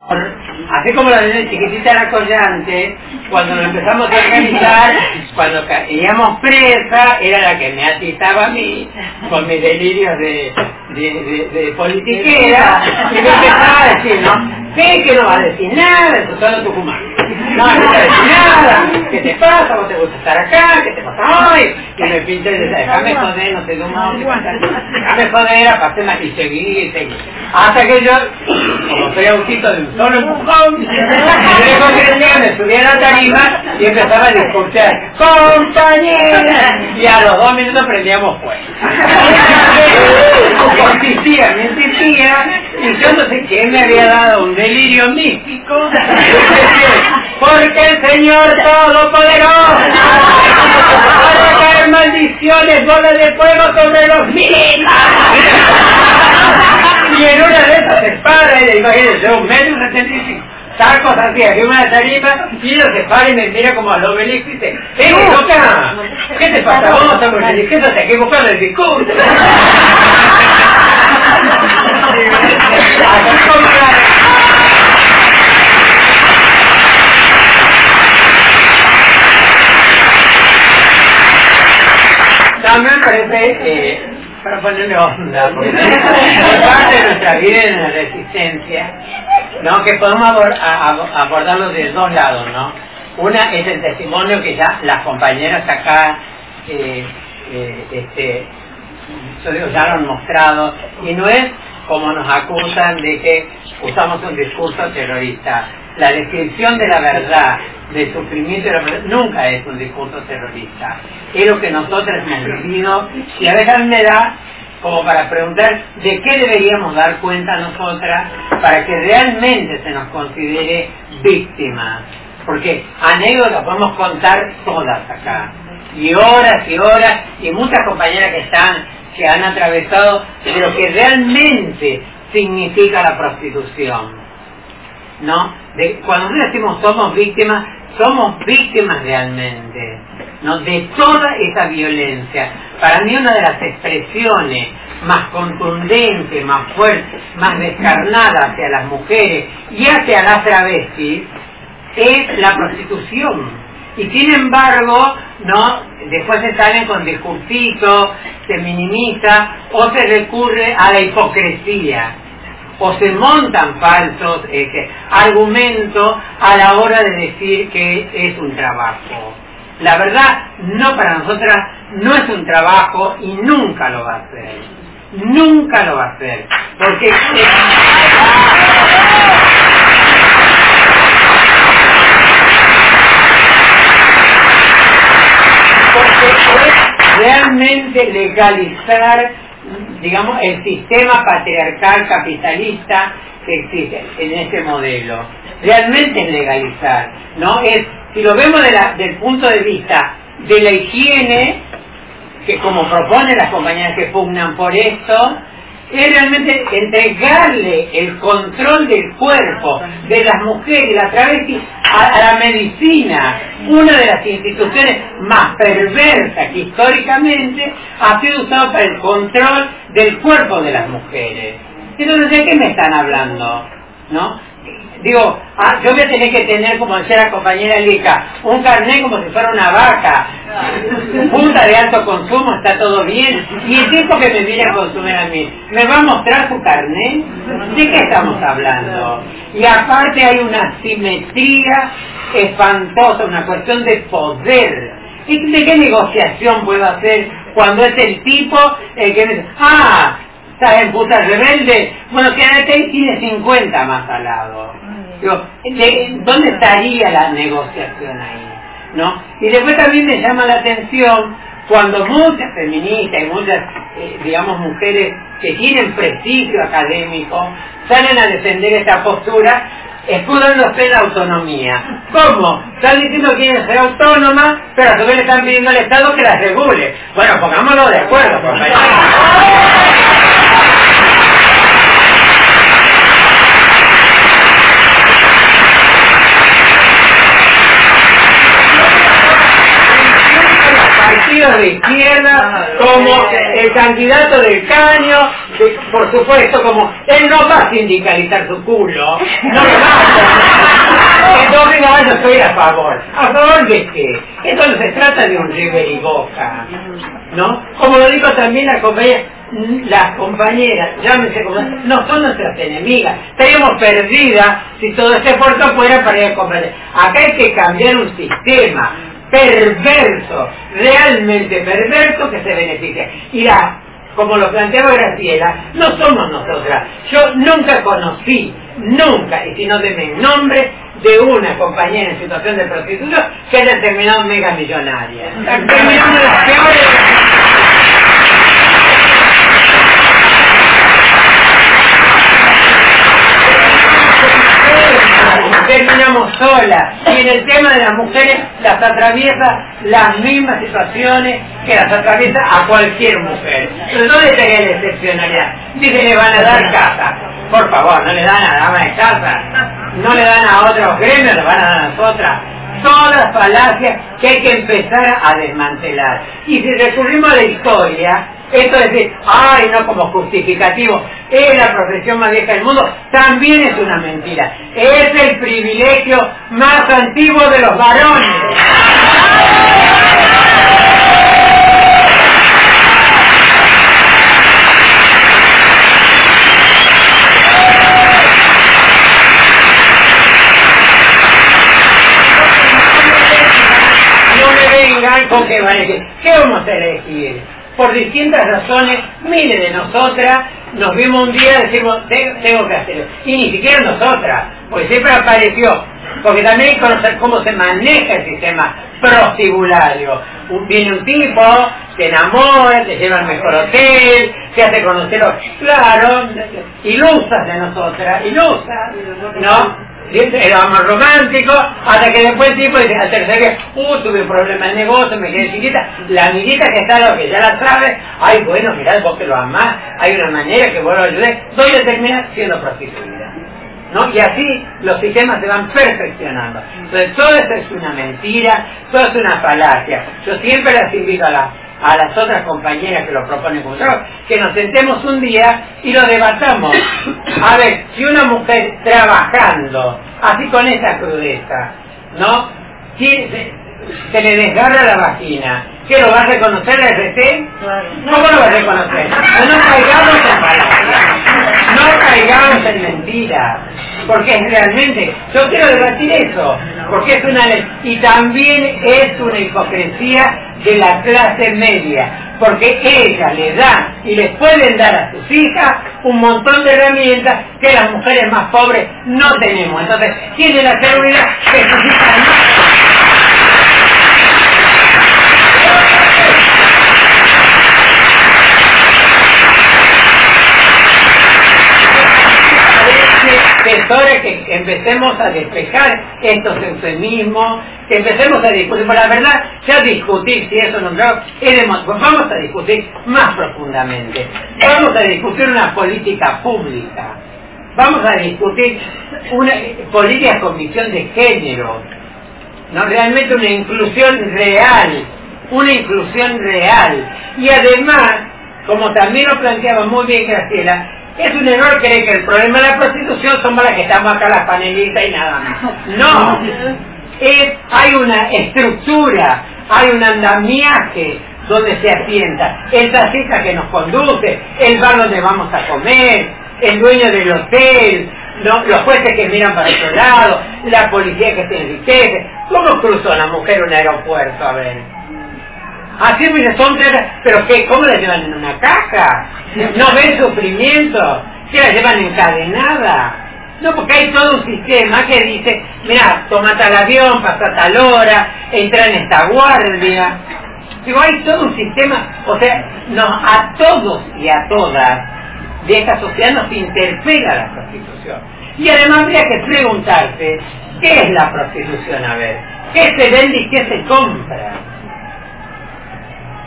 Así como la niña chiquitita era collante, cuando nos empezamos a organizar, cuando caíamos presa, era la que me atizaba a mí, con mis delirios de, politiquera, y me empezaba a decir, ¿no? ¿Qué? Que no va a decir nada, eso solo Tucumán. No, no te decir nada, ¿qué te pasa? ¿Vos te gusta estar acá? ¿Qué te pasa hoy? Y me pinté y déjame joder, no sé cómo, déjame joder, aparte y seguí, y seguí. Hasta que yo, como soy autito de un solo empujón, me me subí a la tarima y empezaba a discutir, compañera, y a los dos minutos prendíamos fuego. insistía, me insistía, y yo no sé quién me había dado un delirio místico, porque el Señor Todopoderoso va a caer maldiciones, bolas de fuego sobre los míos. Y en una de esas se para, y imagínense, un metro setenta y cinco tacos así, aquí una tarima, y ellos se para y me mira como al obelisco y dice, ¡eh, loca! ¿Qué te pasa? Vamos a morir, ¿qué te equivocado el discurso? Ponerle onda, porque es parte de nuestra vida de la resistencia, ¿no? que podemos abordarlo de dos lados, ¿no? Una es el testimonio que ya las compañeras acá eh, eh, este, ya lo han mostrado, y no es como nos acusan de que usamos un discurso terrorista. La descripción de la verdad, del sufrimiento de la verdad, nunca es un discurso terrorista. Es lo que nosotros hemos vivido y a veces me da como para preguntar de qué deberíamos dar cuenta nosotras para que realmente se nos considere víctimas. Porque anécdotas podemos contar todas acá. Y horas y horas, y muchas compañeras que están que han atravesado de lo que realmente significa la prostitución. ¿No? De, cuando nosotros decimos somos víctimas, somos víctimas realmente, ¿no? De toda esa violencia. Para mí una de las expresiones más contundentes, más fuertes, más descarnadas hacia las mujeres y hacia las travestis es la prostitución y sin embargo, ¿no? Después se salen con discursitos, se minimiza o se recurre a la hipocresía o se montan falsos eh, argumentos a la hora de decir que es un trabajo. La verdad, no para nosotras, no es un trabajo y nunca lo va a hacer. Nunca lo va a hacer. Porque... realmente legalizar, digamos, el sistema patriarcal capitalista que existe en este modelo. Realmente es legalizar, ¿no? Es, si lo vemos de del punto de vista de la higiene, que como proponen las compañías que pugnan por esto, es realmente entregarle el control del cuerpo de las mujeres, la travesti, a, la medicina, una de las instituciones más perversas que históricamente ha sido usada para el control del cuerpo de las mujeres. Entonces, ¿de qué me están hablando? ¿No? Digo, ah, yo voy a tener que tener, como decía la compañera Lica, un carnet como si fuera una vaca, punta de alto consumo, está todo bien, y el tiempo que me viene a consumir a mí, ¿me va a mostrar su carnet? ¿De qué estamos hablando? Y aparte hay una simetría espantosa, una cuestión de poder. ¿Y de qué negociación puedo hacer cuando es el tipo el que me dice, ah, estás en puta rebelde? Bueno, quédate ahí, tiene 50 más al lado ¿dónde estaría la negociación ahí? ¿No? Y después también me llama la atención cuando muchas feministas y muchas, eh, digamos, mujeres que tienen prestigio académico salen a defender esta postura escudándose en la autonomía. ¿Cómo? Están diciendo que quieren ser autónomas, pero a su vez le están pidiendo al Estado que las regule. Bueno, pongámoslo de acuerdo, compañeros. partidos de izquierda, como el candidato del caño, por supuesto, como él no va a sindicalizar su culo, no lo va a Entonces, no, yo estoy a favor. ¿A favor de qué? Entonces se trata de un River y Boca, ¿no? Como lo digo también la compañera, las compañeras, llámense como no son nuestras enemigas, estaríamos perdidas si todo este esfuerzo fuera para ir a combatir. Acá hay que cambiar un sistema, perverso, realmente perverso que se beneficia. La, como lo planteaba Graciela, no somos nosotras. Yo nunca conocí, nunca, y si no denme nombre, de una compañera en situación de prostitución que haya terminado mega millonaria. Terminamos solas. En el tema de las mujeres las atraviesa las mismas situaciones que las atraviesa a cualquier mujer. Pero ¿dónde estaría la excepcionalidad? Dice le van a dar casa. Por favor, no le dan a la dama de casa. No le dan a otros gremios, le van a dar a nosotras. Todas falacias que hay que empezar a desmantelar. Y si recurrimos a la historia, esto es decir, ay, no como justificativo, es la profesión más vieja del mundo, también es una mentira. Es el privilegio más antiguo de los varones. No me vengan con que van a decir, ¿qué vamos a elegir? Por distintas razones, mire de nosotras, nos vimos un día, decimos, tengo que hacerlo. Y ni siquiera nosotras, porque siempre apareció. Porque también hay que conocer cómo se maneja el sistema prostibulario. viene un tipo, te enamora, te lleva al mejor hotel, te hace conocer, claro, ilusas de nosotras, ilusas, ¿no? Era más romántico, hasta que después el tipo dice, al tercer día, uh, tuve un problema de negocio, me quedé chiquita, la amiguita que está lo que ya la sabe, ay bueno, mirá, vos que lo amás, hay una manera que vos lo ayudé, a termina siendo prostituida. ¿No? Y así los sistemas se van perfeccionando. Entonces todo esto es una mentira, todo es una falacia. Yo siempre las invito a la a las otras compañeras que lo proponen como que nos sentemos un día y lo debatamos. A ver, si una mujer trabajando, así con esa crudeza, ¿no? Se, se le desgarra la vagina, ¿qué lo va a reconocer la RT? ¿Cómo lo va a reconocer? No caigamos en palabras, no caigamos en mentiras, porque es realmente, yo quiero debatir eso, porque es una ley, y también es una hipocresía de la clase media, porque ella le da y les pueden dar a sus hijas un montón de herramientas que las mujeres más pobres no tenemos. Entonces, tiene la seguridad que sus hijas no que empecemos a despejar estos eufemismos, que empecemos a discutir, por la verdad, ya discutir si eso no es pues vamos a discutir más profundamente, vamos a discutir una política pública, vamos a discutir una política con visión de género, no realmente una inclusión real, una inclusión real, y además, como también lo planteaba muy bien Graciela, es un error creer que el problema de la prostitución somos las que estamos acá las panelistas y nada más. No, es, hay una estructura, hay un andamiaje donde se asienta, el taxista que nos conduce, el bar donde vamos a comer, el dueño del hotel, los jueces que miran para otro lado, la policía que se enriquece. ¿Cómo cruzó la mujer un aeropuerto? A ver. Así mire, son pero qué, ¿cómo la llevan en una caja? ¿No ven sufrimiento? ¿Qué la llevan encadenada? No, porque hay todo un sistema que dice, mira, toma tal avión, pasa tal hora, entra en esta guardia. Digo, hay todo un sistema, o sea, no, a todos y a todas de esta sociedad nos interpela la prostitución. Y además habría que preguntarse, ¿qué es la prostitución? A ver, ¿qué se vende y qué se compra?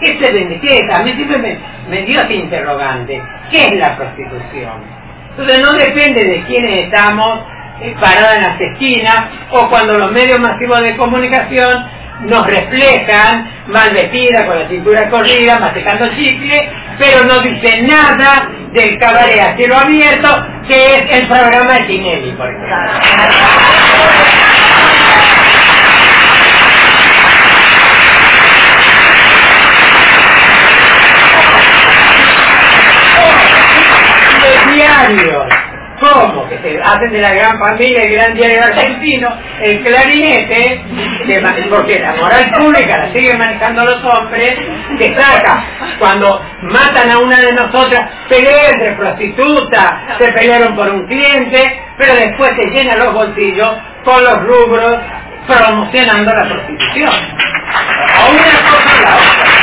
¿Qué se? ¿Qué es? A mí siempre me, me dio ese interrogante. ¿Qué es la prostitución? Entonces no depende de quiénes estamos eh, parados en las esquinas o cuando los medios masivos de comunicación nos reflejan mal vestida, con la cintura corrida, masticando chicle, pero no dice nada del cabaret a cielo abierto, que es el programa de Tinelli, por ejemplo. Los ¿cómo? Que se hacen de la gran familia, el gran diario argentino, el clarinete, que- porque la moral pública la siguen manejando los hombres, que saca, cuando matan a una de nosotras, pelean entre prostitutas, se pelearon por un cliente, pero después se llenan los bolsillos con los rubros promocionando la prostitución. O una cosa.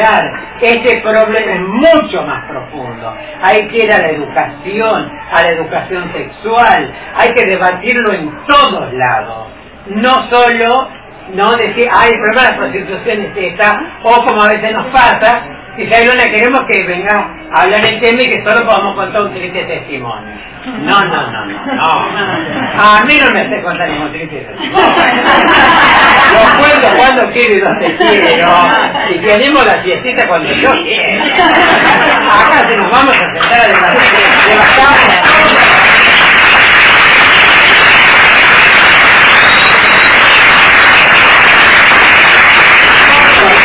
Hay. Este problema es mucho más profundo. Hay que ir a la educación, a la educación sexual. Hay que debatirlo en todos lados. No solo no decir, ay, el problema de la prostitución es esta, o como a veces nos pasa, si Jailona queremos que venga a hablar el tema y que solo podamos contar un triste testimonio. No, no, no, no, no. A mí no me hace contar ningún triste testimonio. Lo cuento cuando quiero y donde quiero. Y tenemos la fiestita cuando yo quiero. Acá se nos vamos a sentar a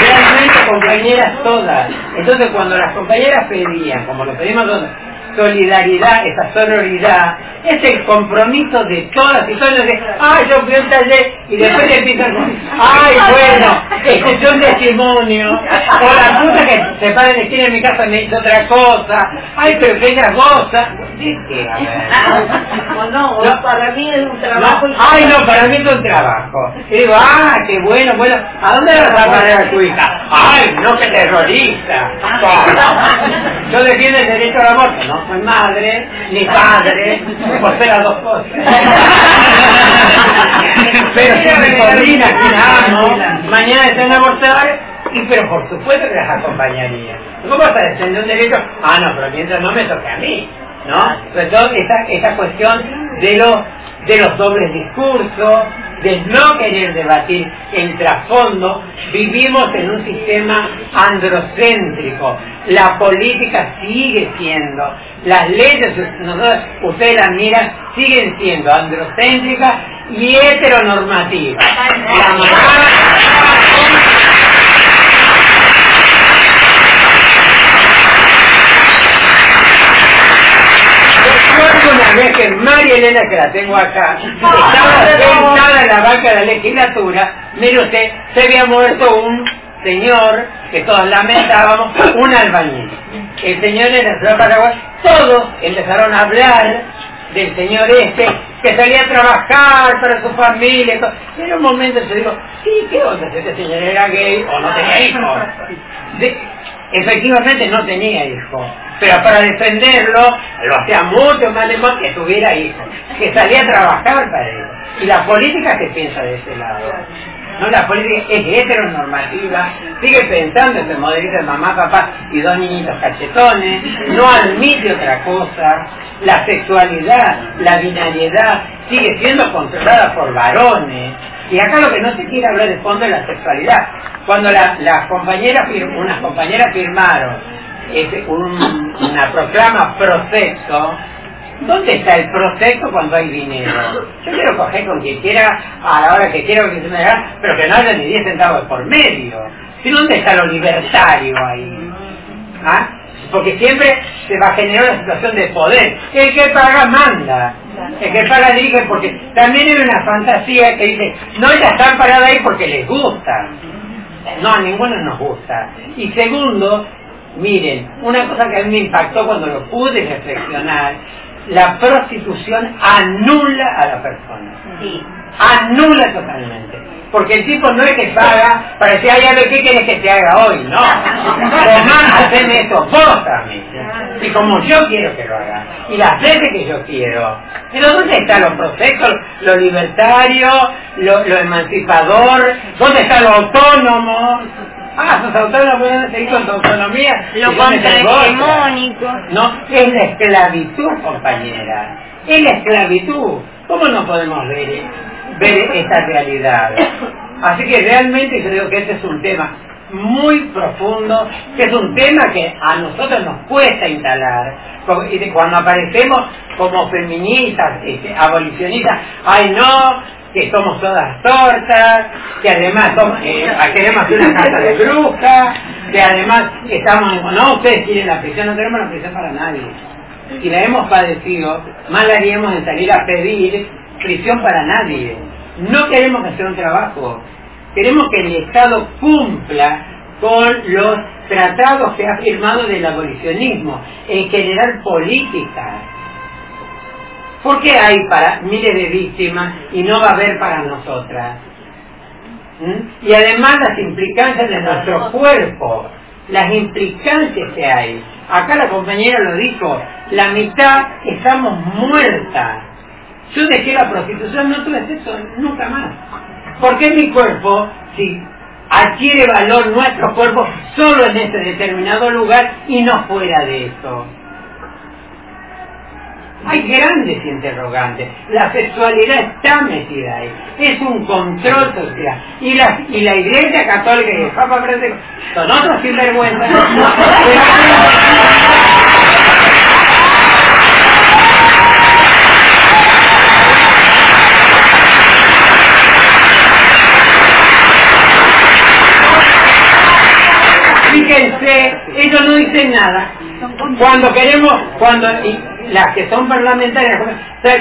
Realmente compañeras todas. Entonces cuando las compañeras pedían, como lo pedimos todos, solidaridad, esa sororidad, es el compromiso de todas y todos de, ay, yo fui a un taller y después le empiezan ay, bueno, escuché un testimonio, o la puta que se para en la esquina de mi casa me hizo otra cosa, ay, pero que ella goza. A no, para mí es un trabajo. No, ay, no, para mí es un trabajo. Y digo, ah, qué bueno, bueno, ¿a dónde vas a parar a tu hija? Ay, no, que terrorista. Yo defiendo el derecho al aborto, no madre, ni padre, por ser las dos cosas. Pero si mi sobrina, la amo, mañana está en y pero por supuesto que las acompañaría. ¿Cómo vas a defender un derecho? Ah, no, pero mientras no me toque a mí. ¿no? Sobre todo esta, esta cuestión de los, de los dobles discursos, de no querer debatir en trasfondo, vivimos en un sistema androcéntrico. La política sigue siendo, las leyes, nosotros, ustedes las miran, siguen siendo androcéntricas y heteronormativas. La mamá- Recuerdo una vez que María Elena, que la tengo acá, estaba sentada en la banca de la legislatura, mire usted, se había muerto un señor que todos lamentábamos, un albañil. El señor ciudad de Paraguay, todos empezaron a hablar del señor este, que salía a trabajar para su familia. Y en un momento yo digo, sí, ¿qué onda? Si este señor era gay o no tenía hijos. Efectivamente no tenía hijos, pero para defenderlo lo hacía mucho más de más que tuviera hijos, que salía a trabajar para él. Y la política se piensa de ese lado. No, la política es heteronormativa, sigue pensando en ese modelito de mamá, papá y dos niñitos cachetones, no admite otra cosa, la sexualidad, la binariedad sigue siendo controlada por varones, y acá lo que no se quiere hablar de fondo es la sexualidad. Cuando la- las compañeras, unas compañeras firmaron este, un- una proclama pro-sexo, ¿Dónde está el proceso cuando hay dinero? Yo quiero coger con quien quiera, a la hora que quiera, que se me haga, pero que no haya ni 10 centavos por medio. ¿Y dónde está lo libertario ahí? ¿Ah? Porque siempre se va a generar una situación de poder. El que paga manda. El que paga dirige porque también hay una fantasía que dice, no, ya están paradas ahí porque les gusta. No, a ninguno nos gusta. Y segundo, miren, una cosa que a mí me impactó cuando lo pude reflexionar, la prostitución anula a la persona. Sí. anula totalmente. Porque el tipo no es que paga para decir, ay, a ver, ¿qué quieres que te haga hoy? No. Tomás, haceme esto vos. Y como yo quiero que lo haga. Y las veces que yo quiero. Pero ¿dónde están los procesos? Lo libertario, lo, lo emancipador, ¿dónde está lo autónomo? Ah, sos autónomo, pueden seguir con tu autonomía. Lo contrahegemónico. No, es la esclavitud, compañera. Es la esclavitud. ¿Cómo no podemos ver, ver esta realidad? Así que realmente creo que este es un tema muy profundo, que es un tema que a nosotros nos cuesta instalar. Cuando aparecemos como feministas, este, abolicionistas, ay no, que somos todas tortas, que además somos, eh, queremos una casa de brujas, que además estamos, no, ustedes quieren la prisión, no tenemos la prisión para nadie. Si la hemos padecido, mal haríamos en salir a pedir prisión para nadie. No queremos hacer un trabajo, queremos que el Estado cumpla con los tratados que ha firmado del abolicionismo, en general políticas. ¿Por qué hay para miles de víctimas y no va a haber para nosotras? ¿Mm? Y además las implicancias de nuestro cuerpo, las implicancias que hay. Acá la compañera lo dijo, la mitad estamos muertas. Yo dejé la prostitución, no tuve sexo nunca más. ¿Por qué mi cuerpo, si adquiere valor nuestro cuerpo solo en ese determinado lugar y no fuera de eso? Hay grandes interrogantes. La sexualidad está metida ahí. Es un control social. Y la, y la Iglesia Católica y el Papa Francisco son otros sinvergüenzas. Fíjense, ellos no dicen nada. Cuando queremos, cuando las que son parlamentarias,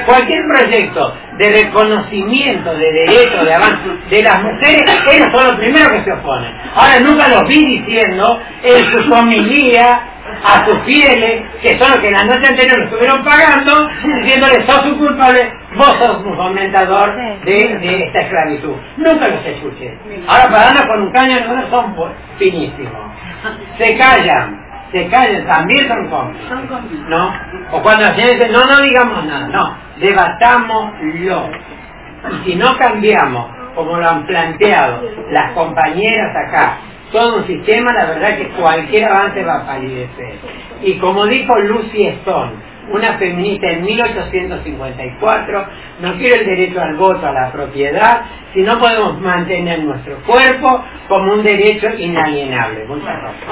cualquier proyecto de reconocimiento de derechos, de avance de las mujeres, ellos son los primeros que se oponen. Ahora nunca los vi diciendo en su familia a sus fieles, que son los que la noche anterior estuvieron pagando, diciéndoles, sos un culpable, vos sos un fomentador de, esta esclavitud. Nunca los escuché. Ahora darnos con un caño, no son finísimos. Se callan se callan, también son cómplices. ¿No? O cuando la señora dice, no, no digamos nada, no, debatámoslo. Y si no cambiamos, como lo han planteado las compañeras acá, todo un sistema, la verdad que cualquier avance va a palidecer. Y como dijo Lucy Stone, una feminista en 1854, no quiere el derecho al voto, a la propiedad, si no podemos mantener nuestro cuerpo como un derecho inalienable. Muchas gracias.